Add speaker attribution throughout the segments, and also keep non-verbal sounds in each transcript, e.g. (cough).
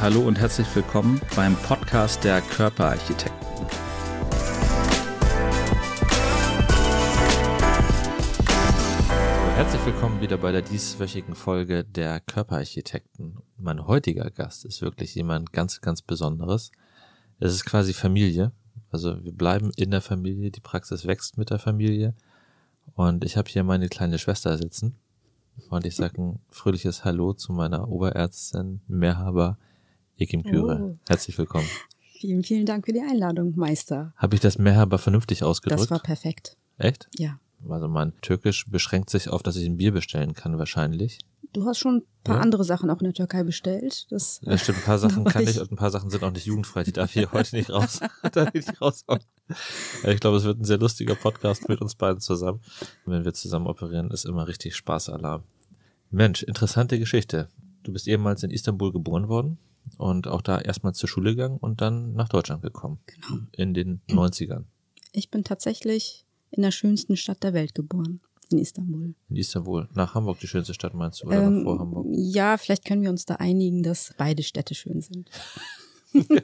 Speaker 1: Hallo und herzlich willkommen beim Podcast der Körperarchitekten. Herzlich willkommen wieder bei der dieswöchigen Folge der Körperarchitekten. Mein heutiger Gast ist wirklich jemand ganz, ganz Besonderes. Es ist quasi Familie. Also wir bleiben in der Familie, die Praxis wächst mit der Familie. Und ich habe hier meine kleine Schwester sitzen. Und ich sage ein fröhliches Hallo zu meiner Oberärztin Mehrhaber Ekim Küre. Oh. Herzlich willkommen.
Speaker 2: Vielen, vielen Dank für die Einladung, Meister.
Speaker 1: Habe ich das Mehrhaber vernünftig ausgedrückt?
Speaker 2: Das war perfekt.
Speaker 1: Echt?
Speaker 2: Ja.
Speaker 1: Also mein Türkisch beschränkt sich auf, dass ich ein Bier bestellen kann wahrscheinlich.
Speaker 2: Du hast schon ein paar ja. andere Sachen auch in der Türkei bestellt. Das,
Speaker 1: ja, stimmt, ein paar Sachen (laughs) kann ich und ein paar Sachen sind auch nicht jugendfrei. Die darf ich heute nicht raus. (laughs) (laughs) da nicht raushauen. Ich glaube, es wird ein sehr lustiger Podcast mit uns beiden zusammen. Wenn wir zusammen operieren, ist immer richtig Spaßalarm. Mensch, interessante Geschichte. Du bist ehemals in Istanbul geboren worden und auch da erstmal zur Schule gegangen und dann nach Deutschland gekommen.
Speaker 2: Genau.
Speaker 1: In den 90ern.
Speaker 2: Ich bin tatsächlich in der schönsten Stadt der Welt geboren. In Istanbul.
Speaker 1: In Istanbul. Nach Hamburg die schönste Stadt meinst du? Oder ähm, vor Hamburg?
Speaker 2: Ja, vielleicht können wir uns da einigen, dass beide Städte schön sind. (laughs)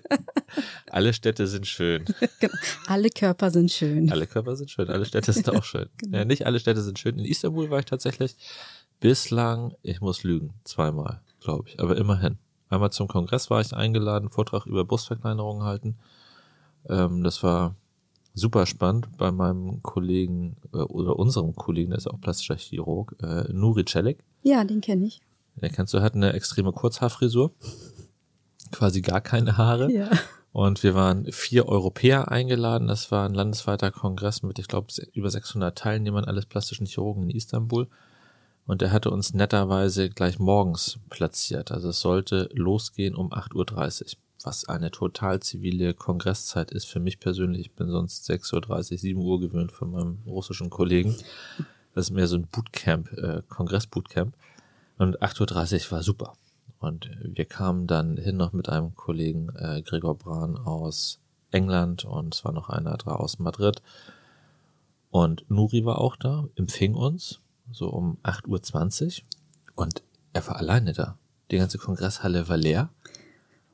Speaker 1: alle Städte sind schön. (laughs)
Speaker 2: Genau. Alle Körper sind schön.
Speaker 1: Alle Körper sind schön. Alle Städte sind auch schön. (laughs) genau. ja, nicht alle Städte sind schön. In Istanbul war ich tatsächlich bislang, ich muss lügen, zweimal, glaube ich, aber immerhin. Einmal zum Kongress war ich eingeladen, Vortrag über Brustverkleinerungen halten. Ähm, das war super spannend bei meinem Kollegen äh, oder unserem Kollegen, der ist auch plastischer Chirurg, äh, Nuri Celik.
Speaker 2: Ja, den kenne ich.
Speaker 1: Den kennst du, hat eine extreme Kurzhaarfrisur. Quasi gar keine Haare.
Speaker 2: Ja.
Speaker 1: Und wir waren vier Europäer eingeladen. Das war ein landesweiter Kongress mit, ich glaube, über 600 Teilnehmern, alles plastischen Chirurgen in Istanbul. Und er hatte uns netterweise gleich morgens platziert. Also es sollte losgehen um 8.30 Uhr was eine total zivile Kongresszeit ist für mich persönlich. Ich bin sonst 6.30 Uhr, 7 Uhr gewöhnt von meinem russischen Kollegen. Das ist mehr so ein Bootcamp, äh, Kongress-Bootcamp. Und 8.30 Uhr war super. Und wir kamen dann hin noch mit einem Kollegen, äh, Gregor Brahn aus England und es war noch einer da aus Madrid. Und Nuri war auch da, empfing uns, so um 8.20 Uhr. Und er war alleine da. Die ganze Kongresshalle war leer.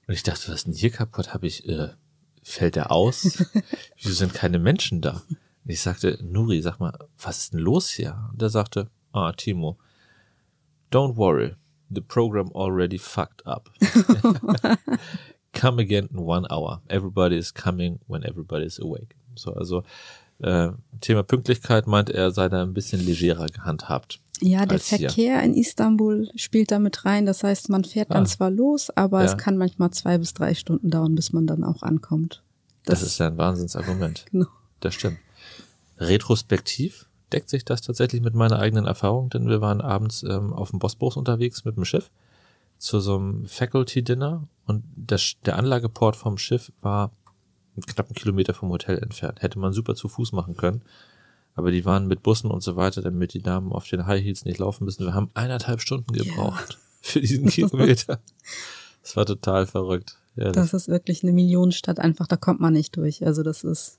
Speaker 1: Und ich dachte, was ist denn hier kaputt? Habe ich, äh, fällt er aus? (laughs) Wieso sind keine Menschen da? Und ich sagte, Nuri, sag mal, was ist denn los hier? Und er sagte, ah, Timo, don't worry, the program already fucked up. (laughs) Come again in one hour. Everybody is coming when everybody is awake. So, also äh, Thema Pünktlichkeit meint er, sei da ein bisschen legerer gehandhabt.
Speaker 2: Ja, der Verkehr hier. in Istanbul spielt da mit rein. Das heißt, man fährt ah. dann zwar los, aber ja. es kann manchmal zwei bis drei Stunden dauern, bis man dann auch ankommt.
Speaker 1: Das, das ist ja ein Wahnsinnsargument. (laughs)
Speaker 2: Genau.
Speaker 1: Das stimmt. Retrospektiv deckt sich das tatsächlich mit meiner eigenen Erfahrung, denn wir waren abends ähm, auf dem Bosporus unterwegs mit dem Schiff zu so einem Faculty Dinner und das, der Anlageport vom Schiff war einen Kilometer vom Hotel entfernt. Hätte man super zu Fuß machen können. Aber die waren mit Bussen und so weiter, damit die Damen auf den High Heels nicht laufen müssen. Wir haben eineinhalb Stunden gebraucht ja. (laughs) für diesen Kilometer. (laughs) Das war total verrückt.
Speaker 2: Ja, das, ist wirklich eine Millionenstadt einfach, da kommt man nicht durch. Also das ist.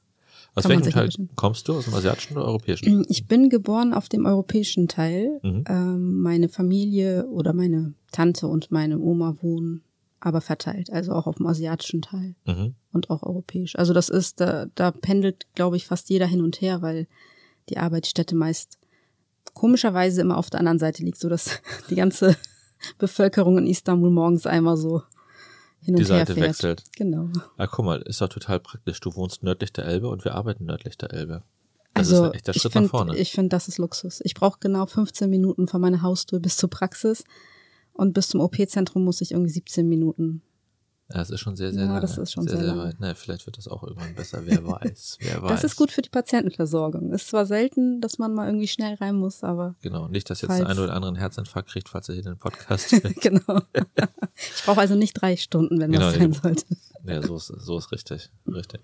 Speaker 1: Aus welchem Teil kommst du? Aus dem asiatischen oder europäischen?
Speaker 2: Ich bin geboren auf dem europäischen Teil. Mhm. Ähm, meine Familie oder meine Tante und meine Oma wohnen aber verteilt, also auch auf dem asiatischen Teil mhm. und auch europäisch. Also das ist, da, da pendelt, glaube ich, fast jeder hin und her, weil die Arbeitsstätte meist komischerweise immer auf der anderen Seite liegt, so dass (laughs) die ganze Bevölkerung in Istanbul morgens einmal so hin und die her Seite fährt. wechselt. Genau.
Speaker 1: Ah, guck mal, ist doch total praktisch. Du wohnst nördlich der Elbe und wir arbeiten nördlich der Elbe. Das also, ist ein echter Schritt
Speaker 2: find,
Speaker 1: nach vorne.
Speaker 2: Ich finde, das ist Luxus. Ich brauche genau 15 Minuten von meiner Haustür bis zur Praxis und bis zum OP-Zentrum muss ich irgendwie 17 Minuten
Speaker 1: ja, das ist schon sehr, sehr
Speaker 2: ja, das ist schon sehr, sehr, sehr weit.
Speaker 1: Naja, vielleicht wird das auch irgendwann besser, wer (laughs) weiß, wer weiß.
Speaker 2: Das ist gut für die Patientenversorgung. Ist zwar selten, dass man mal irgendwie schnell rein muss, aber.
Speaker 1: Genau, nicht, dass jetzt falls... der eine oder andere einen Herzinfarkt kriegt, falls er hier den Podcast (laughs) hört.
Speaker 2: genau. Ich brauche also nicht drei Stunden, wenn genau, was sein sollte.
Speaker 1: Ja, so ist, so ist richtig, richtig.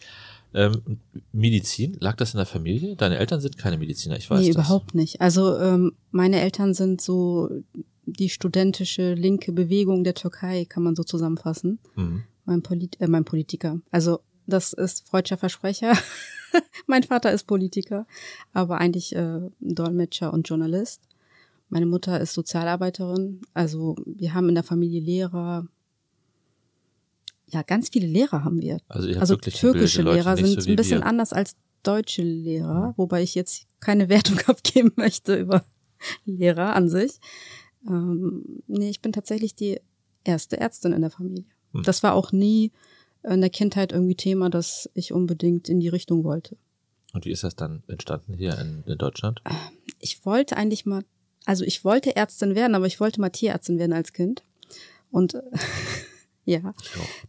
Speaker 1: Ähm, Medizin, lag das in der Familie? Deine Eltern sind keine Mediziner, ich weiß
Speaker 2: Nee,
Speaker 1: das.
Speaker 2: überhaupt nicht. Also ähm, meine Eltern sind so die studentische linke Bewegung der Türkei, kann man so zusammenfassen. Mhm. Mein, Polit äh, mein Politiker. Also das ist freudscher Versprecher. (laughs) mein Vater ist Politiker, aber eigentlich äh, Dolmetscher und Journalist. Meine Mutter ist Sozialarbeiterin. Also wir haben in der Familie Lehrer, ja, ganz viele Lehrer haben wir.
Speaker 1: Also,
Speaker 2: also türkische Lehrer sind so ein bisschen wir. anders als deutsche Lehrer, wobei ich jetzt keine (laughs) Wertung abgeben möchte über Lehrer an sich. Ähm, nee, ich bin tatsächlich die erste Ärztin in der Familie. Hm. Das war auch nie in der Kindheit irgendwie Thema, dass ich unbedingt in die Richtung wollte.
Speaker 1: Und wie ist das dann entstanden hier in, in Deutschland?
Speaker 2: Ich wollte eigentlich mal, also ich wollte Ärztin werden, aber ich wollte mal Tierärztin werden als Kind. Und (laughs) ja,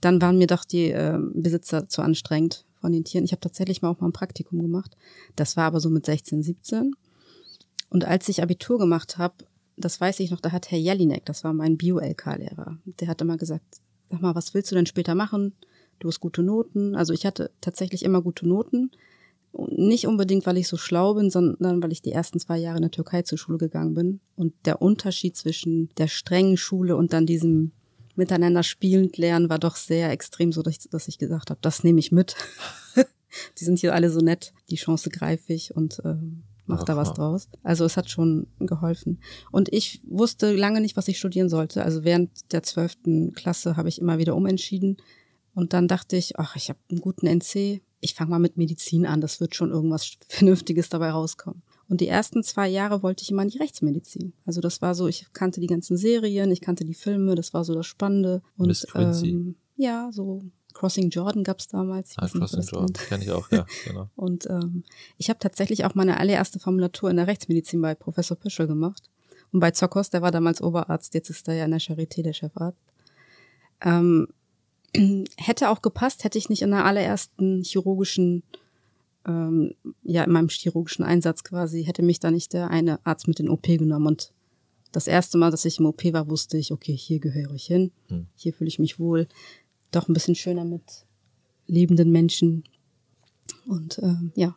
Speaker 2: dann waren mir doch die äh, Besitzer zu anstrengend von den Tieren. Ich habe tatsächlich mal auch mal ein Praktikum gemacht. Das war aber so mit 16, 17. Und als ich Abitur gemacht habe, das weiß ich noch, da hat Herr Jelinek, das war mein Bio-LK-Lehrer, der hat immer gesagt, sag mal, was willst du denn später machen? Du hast gute Noten. Also ich hatte tatsächlich immer gute Noten. Nicht unbedingt, weil ich so schlau bin, sondern weil ich die ersten zwei Jahre in der Türkei zur Schule gegangen bin. Und der Unterschied zwischen der strengen Schule und dann diesem miteinander spielend lernen war doch sehr extrem, so dass ich, dass ich gesagt habe, das nehme ich mit. (laughs) die sind hier alle so nett, die Chance greife ich und äh, mach da was draus. Also es hat schon geholfen. Und ich wusste lange nicht, was ich studieren sollte. Also während der zwölften Klasse habe ich immer wieder umentschieden. Und dann dachte ich, ach, ich habe einen guten NC. Ich fange mal mit Medizin an. Das wird schon irgendwas Vernünftiges dabei rauskommen. Und die ersten zwei Jahre wollte ich immer in die Rechtsmedizin. Also das war so, ich kannte die ganzen Serien, ich kannte die Filme, das war so das Spannende. Und
Speaker 1: Miss Quincy.
Speaker 2: Ähm, ja, so Crossing Jordan gab es damals.
Speaker 1: Ah, Crossing Jordan, kenne ich auch, ja, (laughs) genau.
Speaker 2: Und ähm, ich habe tatsächlich auch meine allererste Formulatur in der Rechtsmedizin bei Professor Püschel gemacht. Und bei Zokos, der war damals Oberarzt, jetzt ist er ja in der Charité der Chefarzt. Ähm, (clears throat) hätte auch gepasst, hätte ich nicht in der allerersten chirurgischen ähm, ja in meinem chirurgischen Einsatz quasi, hätte mich da nicht der eine Arzt mit in OP genommen. Und das erste Mal, dass ich im OP war, wusste ich, okay, hier gehöre ich hin, hm. hier fühle ich mich wohl. Doch ein bisschen schöner mit lebenden Menschen. Und ähm, ja.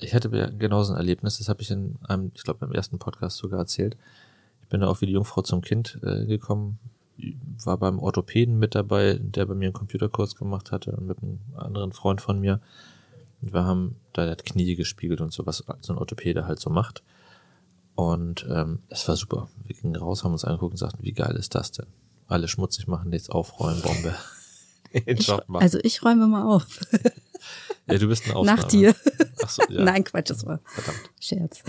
Speaker 1: Ich hatte genauso ein Erlebnis, das habe ich in einem, ich glaube, beim ersten Podcast sogar erzählt. Ich bin da auch wie die Jungfrau zum Kind äh, gekommen, war beim Orthopäden mit dabei, der bei mir einen Computerkurs gemacht hatte und mit einem anderen Freund von mir. Wir haben da das Knie gespiegelt und so, was so ein Orthopäde halt so macht. Und ähm, es war super. Wir gingen raus, haben uns angeguckt und sagten, wie geil ist das denn? Alle schmutzig machen, nichts aufräumen, Bombe.
Speaker 2: Ich, also ich räume mal auf.
Speaker 1: ja, du bist ein Ausnahme.
Speaker 2: Nach dir. Ach so, ja. Nein, Quatsch, das war Verdammt. Scherz.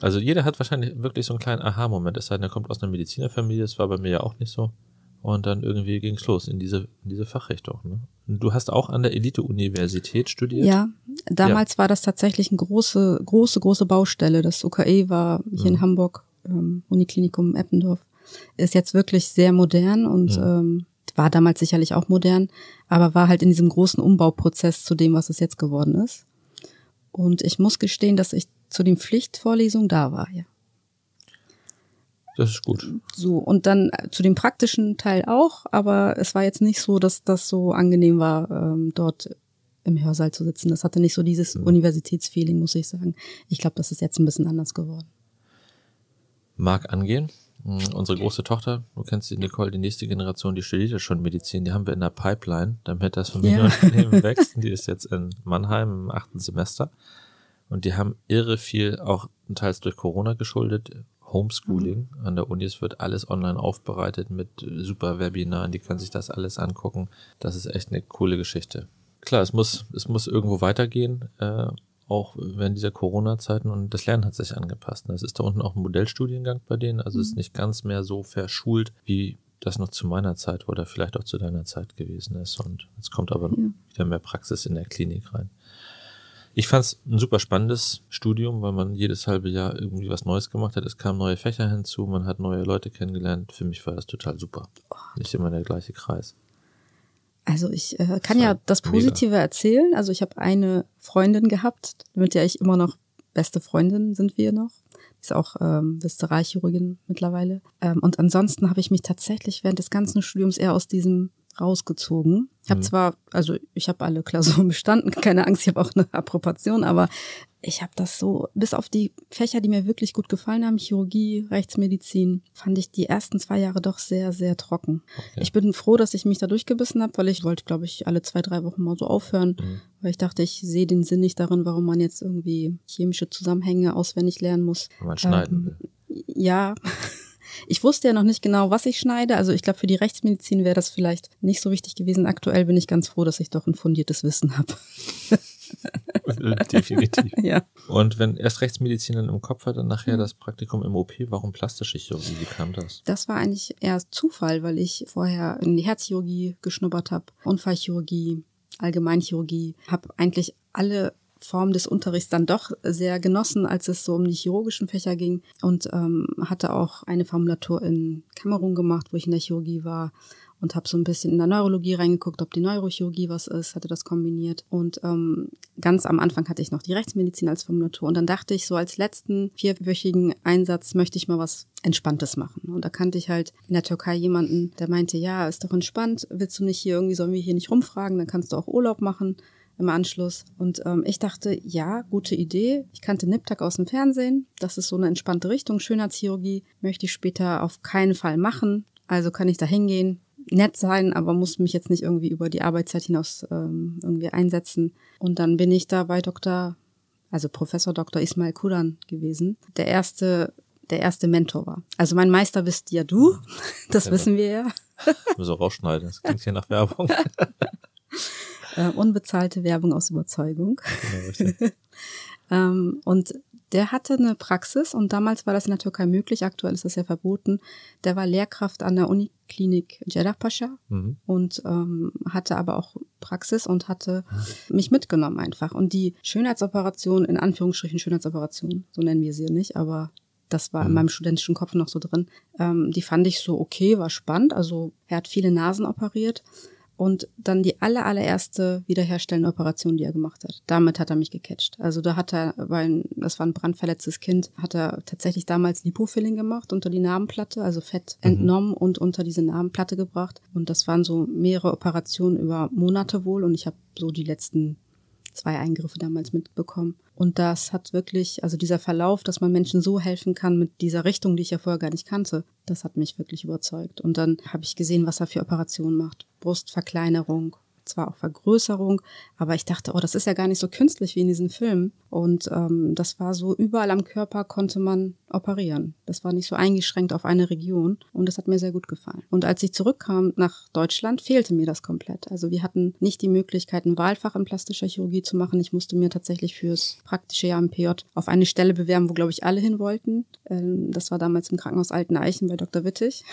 Speaker 1: Also jeder hat wahrscheinlich wirklich so einen kleinen Aha-Moment. Es sei denn, er kommt aus einer Medizinerfamilie, das war bei mir ja auch nicht so. Und dann irgendwie ging's los in diese, in diese Fachrichtung. Ne? Du hast auch an der Elite-Universität studiert?
Speaker 2: Ja, damals ja. war das tatsächlich eine große, große, große Baustelle. Das UKE war hier mhm. in Hamburg, ähm, Uniklinikum Eppendorf. Ist jetzt wirklich sehr modern und mhm. ähm, war damals sicherlich auch modern, aber war halt in diesem großen Umbauprozess zu dem, was es jetzt geworden ist. Und ich muss gestehen, dass ich zu den Pflichtvorlesungen da war, ja.
Speaker 1: Das ist gut.
Speaker 2: So, und dann äh, zu dem praktischen Teil auch, aber es war jetzt nicht so, dass das so angenehm war, ähm, dort im Hörsaal zu sitzen. Das hatte nicht so dieses mhm. Universitätsfeeling, muss ich sagen. Ich glaube, das ist jetzt ein bisschen anders geworden.
Speaker 1: Mag angehen. Mhm, unsere große Tochter, du kennst die Nicole, die nächste Generation, die studiert ja schon Medizin, die haben wir in der Pipeline, damit das Familienunternehmen ja. wächst. Die ist jetzt in Mannheim im achten Semester. Und die haben irre viel, auch teils durch Corona geschuldet, Homeschooling mhm. an der Uni. Es wird alles online aufbereitet mit super Webinaren. Die können sich das alles angucken. Das ist echt eine coole Geschichte. Klar, es muss, es muss irgendwo weitergehen, äh, auch während dieser Corona-Zeiten und das Lernen hat sich angepasst. Es ist da unten auch ein Modellstudiengang bei denen, also mhm. es ist nicht ganz mehr so verschult, wie das noch zu meiner Zeit oder vielleicht auch zu deiner Zeit gewesen ist. Und jetzt kommt aber ja. wieder mehr Praxis in der Klinik rein. Ich fand es ein super spannendes Studium, weil man jedes halbe Jahr irgendwie was Neues gemacht hat. Es kamen neue Fächer hinzu, man hat neue Leute kennengelernt. Für mich war das total super. Nicht immer der gleiche Kreis.
Speaker 2: Also ich äh, kann ja das Positive mega. erzählen. Also ich habe eine Freundin gehabt, mit der ich immer noch beste Freundin sind wir noch. Ist auch ähm, Viszeralchirurgin mittlerweile. Ähm, und ansonsten habe ich mich tatsächlich während des ganzen Studiums eher aus diesem rausgezogen. Ich habe mhm. zwar, also ich habe alle Klausuren (laughs) bestanden, keine Angst, ich habe auch eine Approbation, aber ich habe das so, bis auf die Fächer, die mir wirklich gut gefallen haben, Chirurgie, Rechtsmedizin, fand ich die ersten zwei Jahre doch sehr, sehr trocken. Okay. Ich bin froh, dass ich mich da durchgebissen habe, weil ich wollte, glaube ich, alle zwei, drei Wochen mal so aufhören, mhm. weil ich dachte, ich sehe den Sinn nicht darin, warum man jetzt irgendwie chemische Zusammenhänge auswendig lernen muss.
Speaker 1: Man schneiden
Speaker 2: ähm, Ja, Ich wusste ja noch nicht genau, was ich schneide. Also ich glaube, für die Rechtsmedizin wäre das vielleicht nicht so wichtig gewesen. Aktuell bin ich ganz froh, dass ich doch ein fundiertes Wissen habe.
Speaker 1: Definitiv. (laughs) ja. Und wenn erst Rechtsmedizin dann im Kopf hat, dann nachher das Praktikum im OP, warum plastische Chirurgie? Wie kam das?
Speaker 2: Das war eigentlich eher Zufall, weil ich vorher in die Herzchirurgie geschnuppert habe, Unfallchirurgie, Allgemeinchirurgie, habe eigentlich alle Form des Unterrichts dann doch sehr genossen, als es so um die chirurgischen Fächer ging. Und ähm, hatte auch eine Formulatur in Kamerun gemacht, wo ich in der Chirurgie war und habe so ein bisschen in der Neurologie reingeguckt, ob die Neurochirurgie was ist, hatte das kombiniert. Und ähm, ganz am Anfang hatte ich noch die Rechtsmedizin als Formulatur. Und dann dachte ich so als letzten vierwöchigen Einsatz möchte ich mal was Entspanntes machen. Und da kannte ich halt in der Türkei jemanden, der meinte, ja, ist doch entspannt, willst du nicht hier irgendwie, sollen wir hier nicht rumfragen, dann kannst du auch Urlaub machen im Anschluss. Und ähm, ich dachte, ja, gute Idee. Ich kannte Niptak aus dem Fernsehen. Das ist so eine entspannte Richtung. Schönheitschirurgie möchte ich später auf keinen Fall machen. Also kann ich da hingehen, nett sein, aber muss mich jetzt nicht irgendwie über die Arbeitszeit hinaus ähm, irgendwie einsetzen. Und dann bin ich da bei Dr., also Professor Dr. Ismail Kuran gewesen. Der erste der erste Mentor war. Also mein Meister bist ja du, (laughs) das ja, wissen wir ja.
Speaker 1: so rausschneiden, das klingt hier nach Werbung. (laughs)
Speaker 2: äh, unbezahlte Werbung aus Überzeugung. Genau, (laughs) ähm, und der hatte eine Praxis und damals war das in der Türkei möglich, aktuell ist das ja verboten. Der war Lehrkraft an der Uniklinik Cerrahpaşa mhm. und ähm, hatte aber auch Praxis und hatte mich mitgenommen einfach. Und die Schönheitsoperation, in Anführungsstrichen Schönheitsoperation, so nennen wir sie nicht, aber das war mhm. in meinem studentischen Kopf noch so drin, ähm, die fand ich so okay, war spannend. Also er hat viele Nasen operiert und dann die aller, allererste wiederherstellende Operation, die er gemacht hat. Damit hat er mich gecatcht. Also da hat er, weil das war ein brandverletztes Kind, hat er tatsächlich damals Lipofilling gemacht unter die Narbenplatte, also Fett mhm. entnommen und unter diese Narbenplatte gebracht. Und das waren so mehrere Operationen über Monate wohl. Und ich habe so die letzten zwei Eingriffe damals mitbekommen. Und das hat wirklich, also dieser Verlauf, dass man Menschen so helfen kann mit dieser Richtung, die ich ja vorher gar nicht kannte, das hat mich wirklich überzeugt. Und dann habe ich gesehen, was er für Operationen macht. Brustverkleinerung, zwar auch Vergrößerung, aber ich dachte, oh, das ist ja gar nicht so künstlich wie in diesen Filmen. Und ähm, das war so, überall am Körper konnte man operieren. Das war nicht so eingeschränkt auf eine Region und das hat mir sehr gut gefallen. Und als ich zurückkam nach Deutschland, fehlte mir das komplett. Also wir hatten nicht die Möglichkeit, ein Wahlfach in plastischer Chirurgie zu machen. Ich musste mir tatsächlich fürs praktische Jahr im PJ auf eine Stelle bewerben, wo, glaube ich, alle hin wollten. Ähm, das war damals im Krankenhaus Alten Eichen bei Dr. Wittig.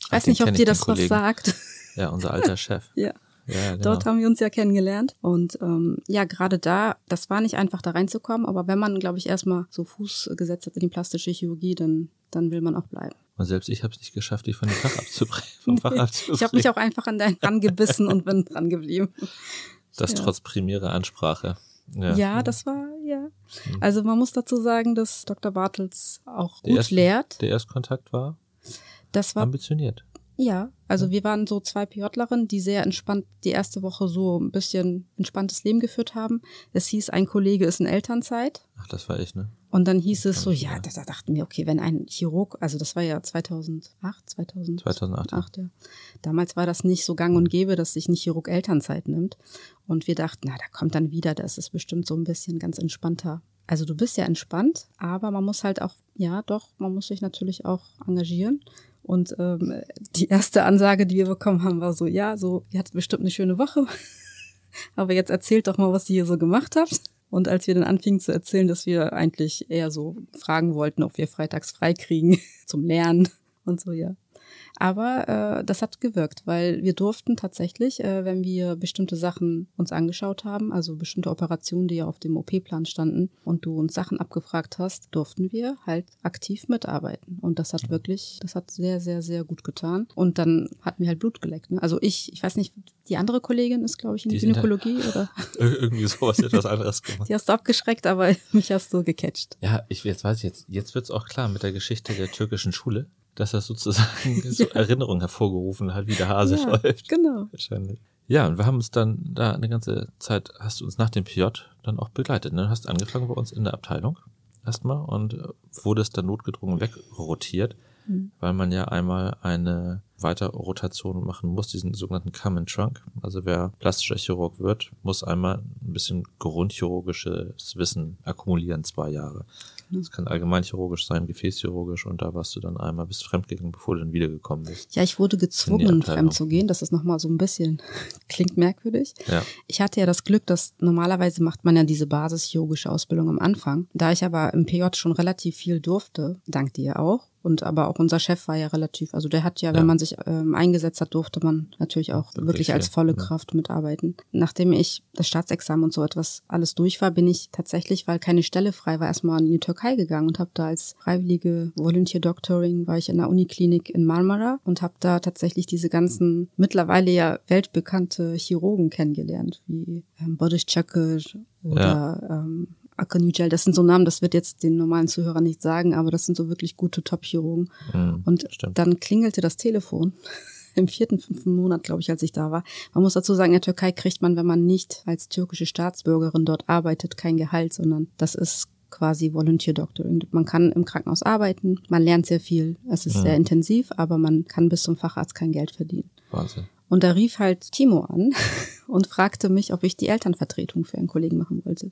Speaker 2: Ich weiß Ach, nicht, ob dir das was sagt.
Speaker 1: Ja, unser alter Chef. (laughs)
Speaker 2: ja. Ja, genau. Dort haben wir uns ja kennengelernt. Und ähm, ja, gerade da, das war nicht einfach da reinzukommen, aber wenn man, glaube ich, erstmal so Fuß gesetzt hat in die plastische Chirurgie, dann, dann will man auch bleiben.
Speaker 1: Und selbst ich habe es nicht geschafft, dich von dem Fach abzubringen. Vom (laughs) Fach
Speaker 2: abzubringen. ich habe mich auch einfach an deinen rangebissen und bin dran geblieben. (laughs)
Speaker 1: Das ja. trotz primärer Ansprache.
Speaker 2: Ja. ja, das war, ja. Hm. Also man muss dazu sagen, dass Dr. Bartels auch der gut erst, lehrt.
Speaker 1: Der Erstkontakt war
Speaker 2: das war
Speaker 1: ambitioniert.
Speaker 2: Ja, also wir waren so zwei PJlerinnen, die sehr entspannt die erste Woche so ein bisschen entspanntes Leben geführt haben. Es hieß, ein Kollege ist in Elternzeit.
Speaker 1: Ach, das war ich, ne?
Speaker 2: Und dann hieß es so, ja, da, da, dachten wir, okay, wenn ein Chirurg, also das war ja 2008, 2000, 2008, 2008 ja. Damals war das nicht so gang und gäbe, dass sich ein Chirurg Elternzeit nimmt. Und wir dachten, na, da kommt dann wieder, das ist bestimmt so ein bisschen ganz entspannter. Also du bist ja entspannt, aber man muss halt auch, ja, doch, man muss sich natürlich auch engagieren. Und ähm, die erste Ansage, die wir bekommen haben, war so, ja, so, ihr hattet bestimmt eine schöne Woche. (laughs) Aber jetzt erzählt doch mal, was ihr hier so gemacht habt. Und als wir dann anfingen zu erzählen, dass wir eigentlich eher so fragen wollten, ob wir freitags frei kriegen (laughs) zum Lernen und so, ja. Aber äh, das hat gewirkt, weil wir durften tatsächlich, äh, wenn wir bestimmte Sachen uns angeschaut haben, also bestimmte Operationen, die ja auf dem OP-Plan standen und du uns Sachen abgefragt hast, durften wir halt aktiv mitarbeiten. Und das hat wirklich, das hat sehr, sehr, sehr gut getan. Und dann hatten wir halt Blut geleckt. Ne? Also ich, ich weiß nicht, die andere Kollegin ist, glaube ich, in die Gynäkologie oder (laughs)
Speaker 1: irgendwie sowas etwas anderes
Speaker 2: gemacht. Die hast du abgeschreckt, aber (laughs) mich hast du gecatcht.
Speaker 1: Ja, ich jetzt weiß ich jetzt, jetzt wird's auch klar mit der Geschichte der türkischen Schule dass das sozusagen (laughs) so Erinnerungen hervorgerufen hat, wie der Hase ja, läuft.
Speaker 2: Genau.
Speaker 1: Wahrscheinlich. Ja, und wir haben uns dann da eine ganze Zeit, hast du uns nach dem PJ dann auch begleitet. Ne? Du hast angefangen bei uns in der Abteilung erstmal und wurdest dann notgedrungen wegrotiert. mhm. weil man ja einmal eine Weiterrotation machen muss, diesen sogenannten Common Trunk. Also wer plastischer Chirurg wird, muss einmal ein bisschen grundchirurgisches Wissen akkumulieren, zwei Jahre. Das kann allgemeinchirurgisch sein, gefäßchirurgisch und da warst du dann einmal bis fremdgegangen, bevor du dann wiedergekommen bist.
Speaker 2: Ja, ich wurde gezwungen, fremd zu gehen. Das ist nochmal so ein bisschen, (laughs) klingt merkwürdig. Ja. Ich hatte ja das Glück, dass normalerweise macht man ja diese basischirurgische Ausbildung am Anfang. Da ich aber im PJ schon relativ viel durfte, dank dir auch, und aber auch unser Chef war ja relativ, also der hat ja, ja. wenn man sich ähm, eingesetzt hat, durfte man natürlich auch wirklich, wirklich als volle ja. Kraft mitarbeiten. Nachdem ich das Staatsexamen und so etwas alles durch war, bin ich tatsächlich, weil keine Stelle frei war, erstmal in die Türkei gegangen und habe da als freiwillige Volunteer Doctoring war ich in der Uniklinik in Marmara und habe da tatsächlich diese ganzen mittlerweile ja weltbekannte Chirurgen kennengelernt, wie ähm, Boris Çakır oder ja. ähm, Yücel, das sind so Namen, das wird jetzt den normalen Zuhörern nicht sagen, aber das sind so wirklich gute Top-Chirurgen. Mhm, und stimmt. dann klingelte das Telefon (laughs) im vierten, fünften Monat, glaube ich, als ich da war. Man muss dazu sagen, in der Türkei kriegt man, wenn man nicht als türkische Staatsbürgerin dort arbeitet, kein Gehalt, sondern das ist quasi Volunteer Doctoring. Man kann im Krankenhaus arbeiten, man lernt sehr viel. Es ist mhm. sehr intensiv, aber man kann bis zum Facharzt kein Geld verdienen. Wahnsinn. Und da rief halt Timo an (laughs) und fragte mich, ob ich die Elternvertretung für einen Kollegen machen wollte.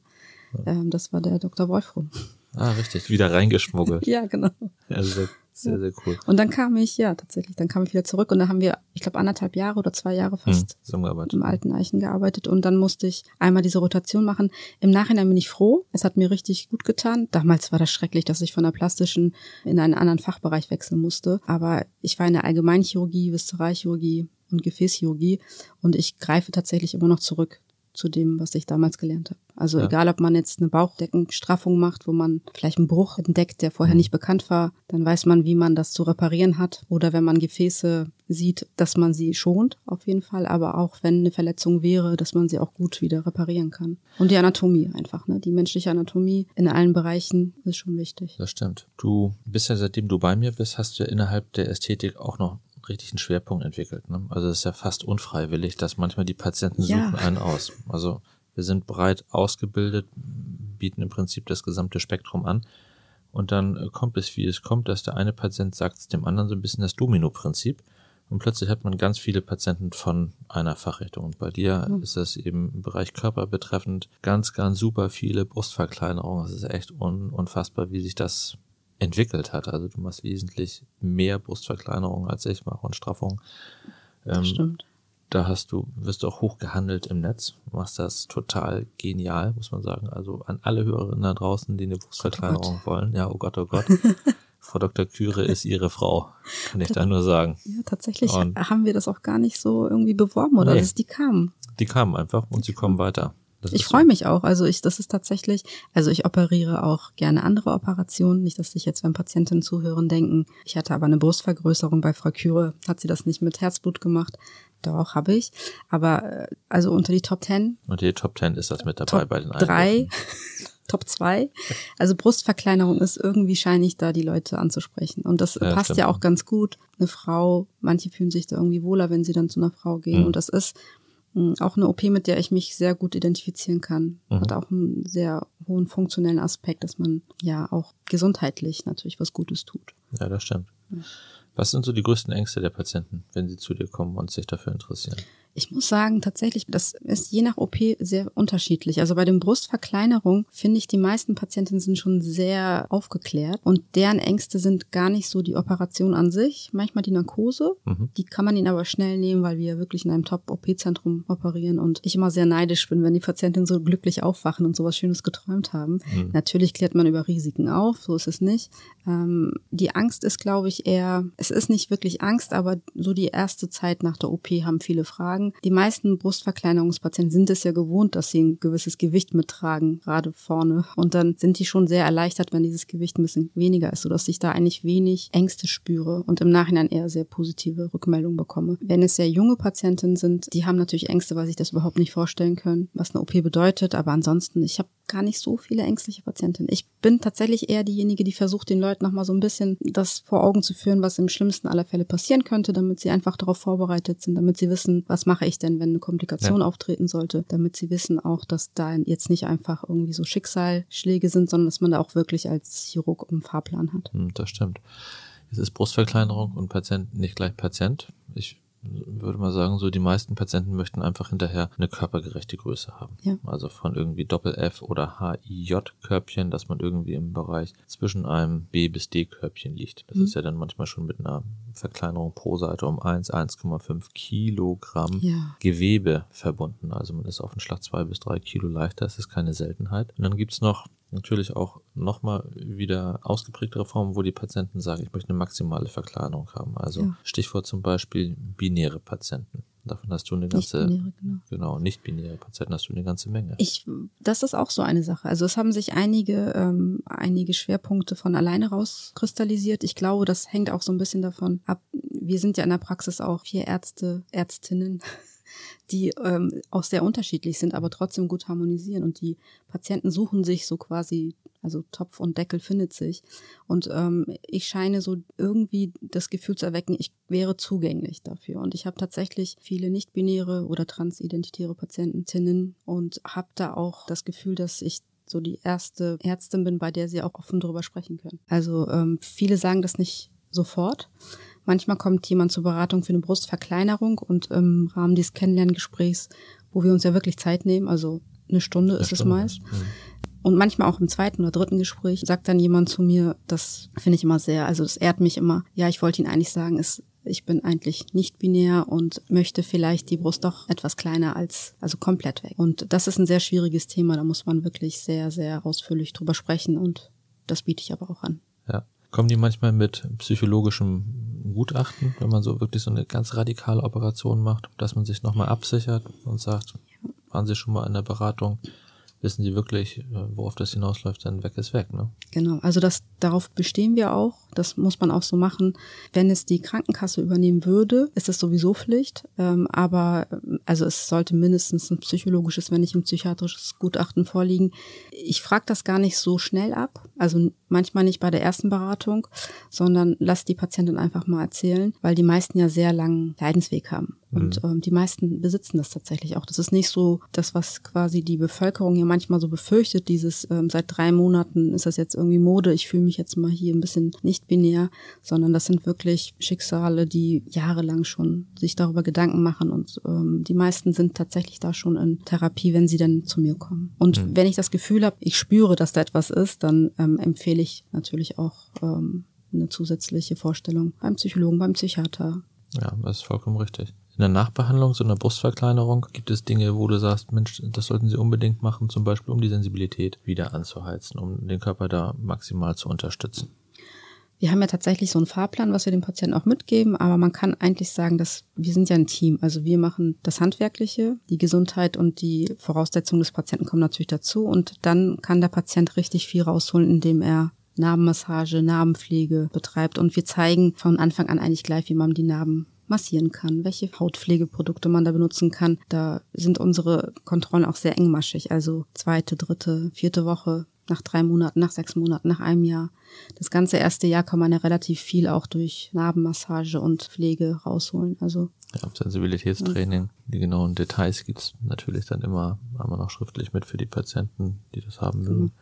Speaker 2: Ähm, das war der Dr. Wolfram.
Speaker 1: Ah, richtig, wieder reingeschmuggelt. (laughs)
Speaker 2: ja, genau.
Speaker 1: Ja, sehr, sehr, sehr cool.
Speaker 2: Und dann kam ich, ja, tatsächlich, dann kam ich wieder zurück und da haben wir, ich glaube, anderthalb Jahre oder zwei Jahre fast hm, im alten Eichen gearbeitet und dann musste ich einmal diese Rotation machen. Im Nachhinein bin ich froh. Es hat mir richtig gut getan. Damals war das schrecklich, dass ich von der plastischen in einen anderen Fachbereich wechseln musste. Aber ich war in der Allgemeinchirurgie, Viszeralchirurgie und Gefäßchirurgie und ich greife tatsächlich immer noch zurück zu dem, was ich damals gelernt habe. Also ja. egal, ob man jetzt eine Bauchdeckenstraffung macht, wo man vielleicht einen Bruch entdeckt, der vorher mhm. nicht bekannt war, dann weiß man, wie man das zu reparieren hat. Oder wenn man Gefäße sieht, dass man sie schont, auf jeden Fall. Aber auch wenn eine Verletzung wäre, dass man sie auch gut wieder reparieren kann. Und die Anatomie einfach, ne? Die menschliche Anatomie in allen Bereichen ist schon wichtig.
Speaker 1: Das stimmt. Du bist ja, seitdem du bei mir bist, hast du ja innerhalb der Ästhetik auch noch richtigen Schwerpunkt entwickelt. Ne? Also es ist ja fast unfreiwillig, dass manchmal die Patienten suchen ja. einen aus. Also wir sind breit ausgebildet, bieten im Prinzip das gesamte Spektrum an. Und dann äh, kommt es, wie es kommt, dass der eine Patient sagt es dem anderen so ein bisschen das Domino-Prinzip. Und plötzlich hat man ganz viele Patienten von einer Fachrichtung. Und bei dir mhm. ist das eben im Bereich Körper betreffend ganz, ganz super viele Brustverkleinerungen. Es ist echt un unfassbar, wie sich das entwickelt hat. Also du machst wesentlich mehr Brustverkleinerung als ich mache und Straffung.
Speaker 2: Ähm, stimmt.
Speaker 1: Da hast du, wirst du auch hoch gehandelt im Netz, machst das total genial, muss man sagen. Also an alle Hörerinnen da draußen, die eine Brustverkleinerung oh wollen. Ja, oh Gott, oh Gott. (laughs) Frau Dr. Küre ist ihre Frau, kann ich da nur sagen.
Speaker 2: Ja, tatsächlich und haben wir das auch gar nicht so irgendwie beworben oder nee, dass die kamen.
Speaker 1: Die kamen einfach und sie kommen weiter.
Speaker 2: Das ich freue so. mich auch. Also ich, das ist tatsächlich, also ich operiere auch gerne andere Operationen. Nicht, dass sich jetzt, wenn Patientinnen zuhören, denken, ich hatte aber eine Brustvergrößerung bei Frau Küre, hat sie das nicht mit Herzblut gemacht. Doch, habe ich. Aber äh, also unter die Top Ten.
Speaker 1: Und die Top Ten ist das mit dabei
Speaker 2: Top
Speaker 1: bei den
Speaker 2: Drei, (laughs) Top zwei. Also Brustverkleinerung ist irgendwie scheinig, da die Leute anzusprechen. Und das ja, passt stimmt. ja auch ganz gut. Eine Frau, manche fühlen sich da irgendwie wohler, wenn sie dann zu einer Frau gehen. Mhm. Und das ist auch eine OP, mit der ich mich sehr gut identifizieren kann. Mhm. Hat auch einen sehr hohen funktionellen Aspekt, dass man ja auch gesundheitlich natürlich was Gutes tut.
Speaker 1: Ja, das stimmt. Ja. Was sind so die größten Ängste der Patienten, wenn sie zu dir kommen und sich dafür interessieren?
Speaker 2: Ich muss sagen, tatsächlich, das ist je nach OP sehr unterschiedlich. Also bei den Brustverkleinerungen finde ich, die meisten Patientinnen sind schon sehr aufgeklärt und deren Ängste sind gar nicht so die Operation an sich, manchmal die Narkose. Mhm. Die kann man ihnen aber schnell nehmen, weil wir wirklich in einem Top-OP-Zentrum operieren und ich immer sehr neidisch bin, wenn die Patientinnen so glücklich aufwachen und sowas Schönes geträumt haben. Mhm. Natürlich klärt man über Risiken auf, so ist es nicht. Ähm, die Angst ist, glaube ich, eher, es ist nicht wirklich Angst, aber so die erste Zeit nach der OP haben viele Fragen tragen. Die meisten Brustverkleinerungspatienten sind es ja gewohnt, dass sie ein gewisses Gewicht mittragen, gerade vorne. Und dann sind die schon sehr erleichtert, wenn dieses Gewicht ein bisschen weniger ist, sodass ich da eigentlich wenig Ängste spüre und im Nachhinein eher sehr positive Rückmeldungen bekomme. Wenn es sehr junge Patientinnen sind, die haben natürlich Ängste, weil sich das überhaupt nicht vorstellen können, was eine OP bedeutet. Aber ansonsten, ich habe gar nicht so viele ängstliche Patientinnen. Ich bin tatsächlich eher diejenige, die versucht, den Leuten nochmal so ein bisschen das vor Augen zu führen, was im schlimmsten aller Fälle passieren könnte, damit sie einfach darauf vorbereitet sind, damit sie wissen, was mache ich denn, wenn eine Komplikation ja. auftreten sollte, damit sie wissen auch, dass da jetzt nicht einfach irgendwie so Schicksalsschläge sind, sondern dass man da auch wirklich als Chirurg einen Fahrplan hat.
Speaker 1: Hm, das stimmt. Es ist Brustverkleinerung und Patient nicht gleich Patient. Ich würde mal sagen, so die meisten Patienten möchten einfach hinterher eine körpergerechte Größe haben. Ja. Also von irgendwie Doppel-F oder HIJ-Körbchen, dass man irgendwie im Bereich zwischen einem B bis D-Körbchen liegt. Das mhm. ist ja dann manchmal schon mit einer Verkleinerung pro Seite um 1, 1,5 Kilogramm ja. Gewebe verbunden. Also man ist auf den Schlag zwei bis drei Kilo leichter. Das ist keine Seltenheit. Und dann gibt's noch natürlich auch nochmal wieder ausgeprägtere Formen, wo die Patienten sagen, ich möchte eine maximale Verkleinerung haben. Also ja. Stichwort zum Beispiel binäre Patienten. Davon hast du eine ganze, nicht binäre, genau. genau, nicht binäre Patienten hast du eine ganze Menge.
Speaker 2: Ich, das ist auch so eine Sache. Also es haben sich einige, ähm, einige Schwerpunkte von alleine rauskristallisiert. Ich glaube, das hängt auch so ein bisschen davon ab. Wir sind ja in der Praxis auch vier Ärzte, Ärztinnen die ähm, auch sehr unterschiedlich sind, aber trotzdem gut harmonisieren. Und die Patienten suchen sich so quasi, also Topf und Deckel findet sich. Und ähm, ich scheine so irgendwie das Gefühl zu erwecken, ich wäre zugänglich dafür. Und ich habe tatsächlich viele nicht-binäre oder transidentitäre Patientinnen und habe da auch das Gefühl, dass ich so die erste Ärztin bin, bei der sie auch offen darüber sprechen können. Also ähm, viele sagen das nicht sofort. Manchmal kommt jemand zur Beratung für eine Brustverkleinerung und im Rahmen dieses Kennenlerngesprächs, wo wir uns ja wirklich Zeit nehmen, also eine Stunde eine ist Stunde. es meist. Mhm. Und manchmal auch im zweiten oder dritten Gespräch sagt dann jemand zu mir, das finde ich immer sehr, also das ehrt mich immer. Ja, ich wollte Ihnen eigentlich sagen, es, ich bin eigentlich nicht binär und möchte vielleicht die Brust doch etwas kleiner als, also komplett weg. Und das ist ein sehr schwieriges Thema, da muss man wirklich sehr, sehr ausführlich drüber sprechen und das biete ich aber auch an.
Speaker 1: Ja. Kommen die manchmal mit psychologischem Gutachten, wenn man so wirklich so eine ganz radikale Operation macht, dass man sich nochmal absichert und sagt, waren Sie schon mal in der Beratung? wissen sie wirklich, äh, worauf das hinausläuft, dann weg ist weg. Ne?
Speaker 2: Genau, also das darauf bestehen wir auch. Das muss man auch so machen. Wenn es die Krankenkasse übernehmen würde, ist es sowieso Pflicht. Ähm, aber also es sollte mindestens ein psychologisches, wenn nicht ein psychiatrisches Gutachten vorliegen. Ich frage das gar nicht so schnell ab. Also manchmal nicht bei der ersten Beratung, sondern lass die Patientin einfach mal erzählen, weil die meisten ja sehr langen Leidensweg haben. Und mhm. ähm, die meisten besitzen das tatsächlich auch. Das ist nicht so das, was quasi die Bevölkerung ja manchmal so befürchtet, dieses ähm, seit drei Monaten ist das jetzt irgendwie Mode, ich fühle mich jetzt mal hier ein bisschen nicht binär, sondern das sind wirklich Schicksale, die jahrelang schon sich darüber Gedanken machen und ähm, die meisten sind tatsächlich da schon in Therapie, wenn sie dann zu mir kommen. Und mhm. wenn ich das Gefühl habe, ich spüre, dass da etwas ist, dann ähm, empfehle ich natürlich auch ähm, eine zusätzliche Vorstellung beim Psychologen, beim Psychiater.
Speaker 1: Ja, das ist vollkommen richtig in der Nachbehandlung, so einer Brustverkleinerung, gibt es Dinge, wo du sagst, Mensch, das sollten sie unbedingt machen, zum Beispiel um die Sensibilität wieder anzuheizen, um den Körper da maximal zu unterstützen?
Speaker 2: Wir haben ja tatsächlich so einen Fahrplan, was wir dem Patienten auch mitgeben, aber man kann eigentlich sagen, dass wir sind ja ein Team. Also wir machen das Handwerkliche, die Gesundheit und die Voraussetzungen des Patienten kommen natürlich dazu und dann kann der Patient richtig viel rausholen, indem er Narbenmassage, Narbenpflege betreibt und wir zeigen von Anfang an eigentlich gleich, wie man die Narben massieren kann, welche Hautpflegeprodukte man da benutzen kann. Da sind unsere Kontrollen auch sehr engmaschig, also zweite, dritte, vierte Woche, nach drei Monaten, nach sechs Monaten, nach einem Jahr. Das ganze erste Jahr kann man ja relativ viel auch durch Narbenmassage und Pflege rausholen. Also
Speaker 1: ja, Sensibilitätstraining, ja. die genauen Details gibt's natürlich dann immer einmal noch schriftlich mit für die Patienten, die das haben mögen, mhm.